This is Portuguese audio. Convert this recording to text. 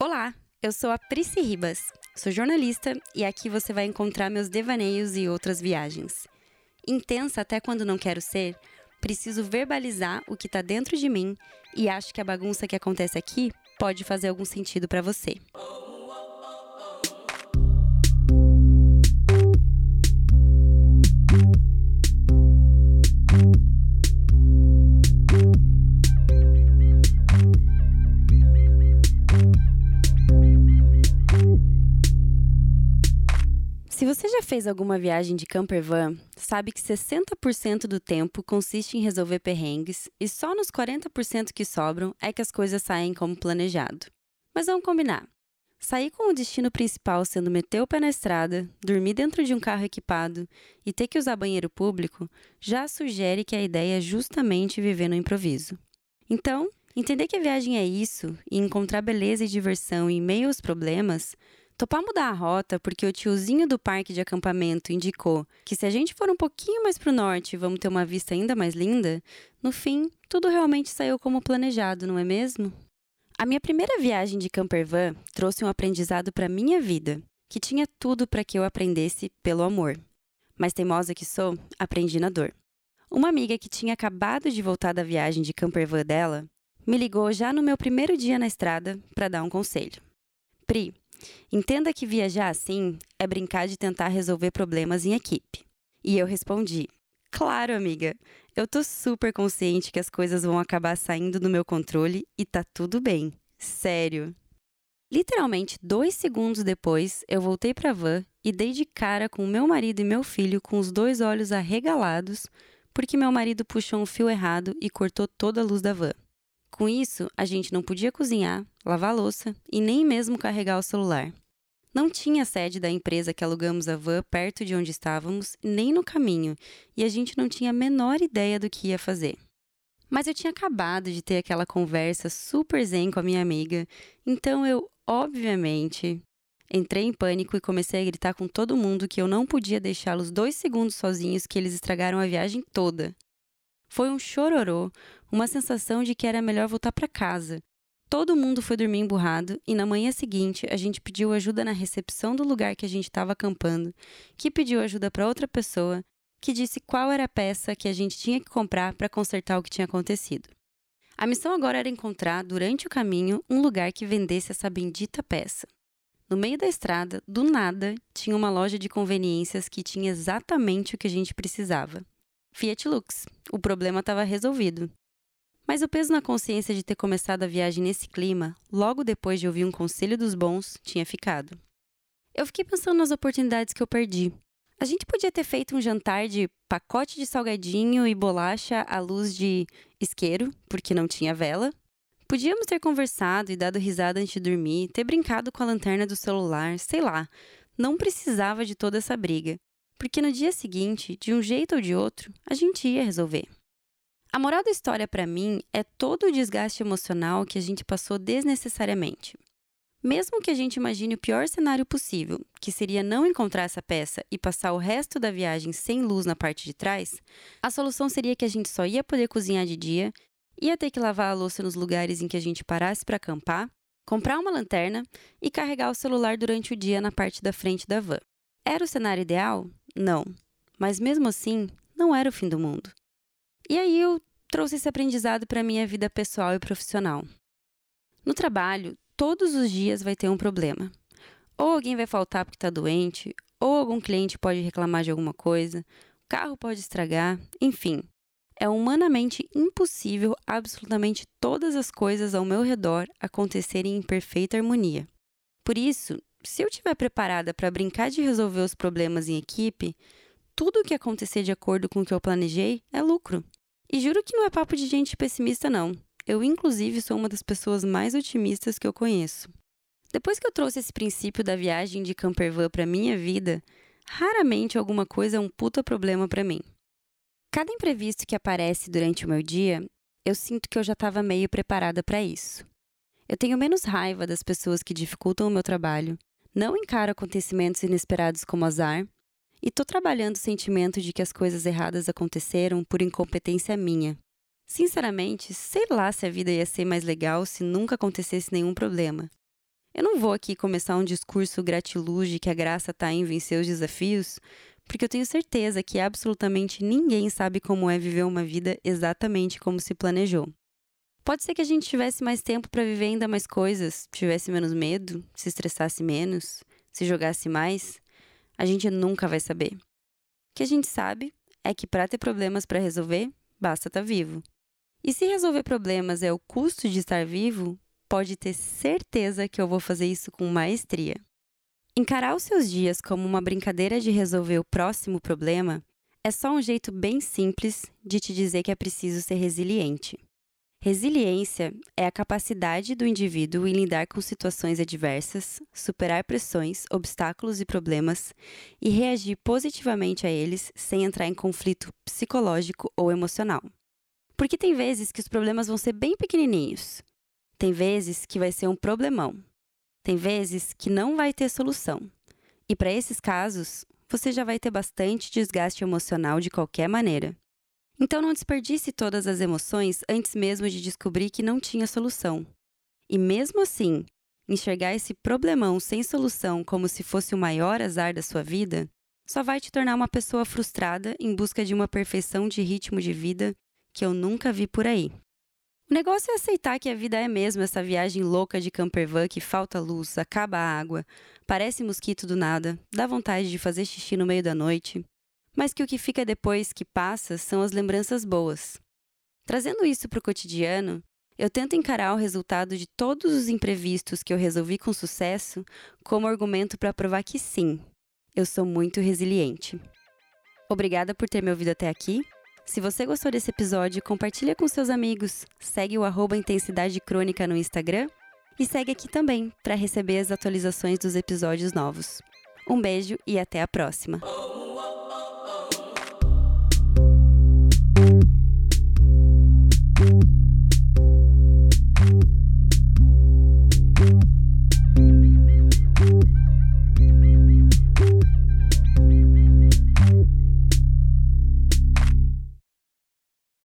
Olá, eu sou a Prisci Ribas, sou jornalista e aqui você vai encontrar meus devaneios e outras viagens. Intensa até quando não quero ser, preciso verbalizar o que está dentro de mim e acho que a bagunça que acontece aqui pode fazer algum sentido para você. Se você já fez alguma viagem de camper van, sabe que 60% do tempo consiste em resolver perrengues e só nos 40% que sobram é que as coisas saem como planejado. Mas vamos combinar. Sair com o destino principal sendo meter o pé na estrada, dormir dentro de um carro equipado e ter que usar banheiro público já sugere que a ideia é justamente viver no improviso. Então, entender que a viagem é isso e encontrar beleza e diversão em meio aos problemas Topar mudar a rota porque o tiozinho do parque de acampamento indicou que se a gente for um pouquinho mais para o norte vamos ter uma vista ainda mais linda, no fim, tudo realmente saiu como planejado, não é mesmo? A minha primeira viagem de campervan trouxe um aprendizado para minha vida, que tinha tudo para que eu aprendesse pelo amor. Mas teimosa que sou, aprendi na dor. Uma amiga que tinha acabado de voltar da viagem de campervan dela me ligou já no meu primeiro dia na estrada para dar um conselho. Pri, Entenda que viajar assim é brincar de tentar resolver problemas em equipe. E eu respondi: Claro, amiga. Eu tô super consciente que as coisas vão acabar saindo do meu controle e tá tudo bem. Sério. Literalmente dois segundos depois, eu voltei para a van e dei de cara com meu marido e meu filho com os dois olhos arregalados, porque meu marido puxou um fio errado e cortou toda a luz da van. Com isso, a gente não podia cozinhar, lavar louça e nem mesmo carregar o celular. Não tinha sede da empresa que alugamos a van perto de onde estávamos, nem no caminho, e a gente não tinha a menor ideia do que ia fazer. Mas eu tinha acabado de ter aquela conversa super zen com a minha amiga, então eu, obviamente, entrei em pânico e comecei a gritar com todo mundo que eu não podia deixá-los dois segundos sozinhos, que eles estragaram a viagem toda. Foi um chororô, uma sensação de que era melhor voltar para casa. Todo mundo foi dormir emburrado e na manhã seguinte a gente pediu ajuda na recepção do lugar que a gente estava acampando, que pediu ajuda para outra pessoa, que disse qual era a peça que a gente tinha que comprar para consertar o que tinha acontecido. A missão agora era encontrar, durante o caminho, um lugar que vendesse essa bendita peça. No meio da estrada, do nada, tinha uma loja de conveniências que tinha exatamente o que a gente precisava. Fiat Lux. O problema estava resolvido. Mas o peso na consciência de ter começado a viagem nesse clima, logo depois de ouvir um conselho dos bons, tinha ficado. Eu fiquei pensando nas oportunidades que eu perdi. A gente podia ter feito um jantar de pacote de salgadinho e bolacha à luz de isqueiro, porque não tinha vela. Podíamos ter conversado e dado risada antes de dormir, ter brincado com a lanterna do celular, sei lá. Não precisava de toda essa briga, porque no dia seguinte, de um jeito ou de outro, a gente ia resolver. A moral da história para mim é todo o desgaste emocional que a gente passou desnecessariamente. Mesmo que a gente imagine o pior cenário possível, que seria não encontrar essa peça e passar o resto da viagem sem luz na parte de trás, a solução seria que a gente só ia poder cozinhar de dia, ia ter que lavar a louça nos lugares em que a gente parasse para acampar, comprar uma lanterna e carregar o celular durante o dia na parte da frente da van. Era o cenário ideal? Não. Mas mesmo assim, não era o fim do mundo. E aí eu trouxe esse aprendizado para minha vida pessoal e profissional. No trabalho, todos os dias vai ter um problema. Ou alguém vai faltar porque está doente, ou algum cliente pode reclamar de alguma coisa, o carro pode estragar, enfim. É humanamente impossível absolutamente todas as coisas ao meu redor acontecerem em perfeita harmonia. Por isso, se eu estiver preparada para brincar de resolver os problemas em equipe, tudo o que acontecer de acordo com o que eu planejei é lucro. E juro que não é papo de gente pessimista, não. Eu, inclusive, sou uma das pessoas mais otimistas que eu conheço. Depois que eu trouxe esse princípio da viagem de campervan para minha vida, raramente alguma coisa é um puta problema para mim. Cada imprevisto que aparece durante o meu dia, eu sinto que eu já estava meio preparada para isso. Eu tenho menos raiva das pessoas que dificultam o meu trabalho, não encaro acontecimentos inesperados como azar e tô trabalhando o sentimento de que as coisas erradas aconteceram por incompetência minha. Sinceramente, sei lá se a vida ia ser mais legal se nunca acontecesse nenhum problema. Eu não vou aqui começar um discurso gratiluz que a graça está em vencer os desafios, porque eu tenho certeza que absolutamente ninguém sabe como é viver uma vida exatamente como se planejou. Pode ser que a gente tivesse mais tempo para viver ainda mais coisas, tivesse menos medo, se estressasse menos, se jogasse mais. A gente nunca vai saber. O que a gente sabe é que para ter problemas para resolver, basta estar tá vivo. E se resolver problemas é o custo de estar vivo, pode ter certeza que eu vou fazer isso com maestria. Encarar os seus dias como uma brincadeira de resolver o próximo problema é só um jeito bem simples de te dizer que é preciso ser resiliente. Resiliência é a capacidade do indivíduo em lidar com situações adversas, superar pressões, obstáculos e problemas e reagir positivamente a eles sem entrar em conflito psicológico ou emocional. Porque tem vezes que os problemas vão ser bem pequenininhos, tem vezes que vai ser um problemão, tem vezes que não vai ter solução. E para esses casos, você já vai ter bastante desgaste emocional de qualquer maneira. Então não desperdice todas as emoções antes mesmo de descobrir que não tinha solução. E mesmo assim, enxergar esse problemão sem solução como se fosse o maior azar da sua vida, só vai te tornar uma pessoa frustrada em busca de uma perfeição de ritmo de vida que eu nunca vi por aí. O negócio é aceitar que a vida é mesmo essa viagem louca de campervan que falta luz, acaba a água, parece mosquito do nada, dá vontade de fazer xixi no meio da noite, mas que o que fica depois que passa são as lembranças boas. Trazendo isso para o cotidiano, eu tento encarar o resultado de todos os imprevistos que eu resolvi com sucesso como argumento para provar que sim, eu sou muito resiliente. Obrigada por ter me ouvido até aqui. Se você gostou desse episódio, compartilha com seus amigos, segue o arroba Intensidade Crônica no Instagram e segue aqui também para receber as atualizações dos episódios novos. Um beijo e até a próxima!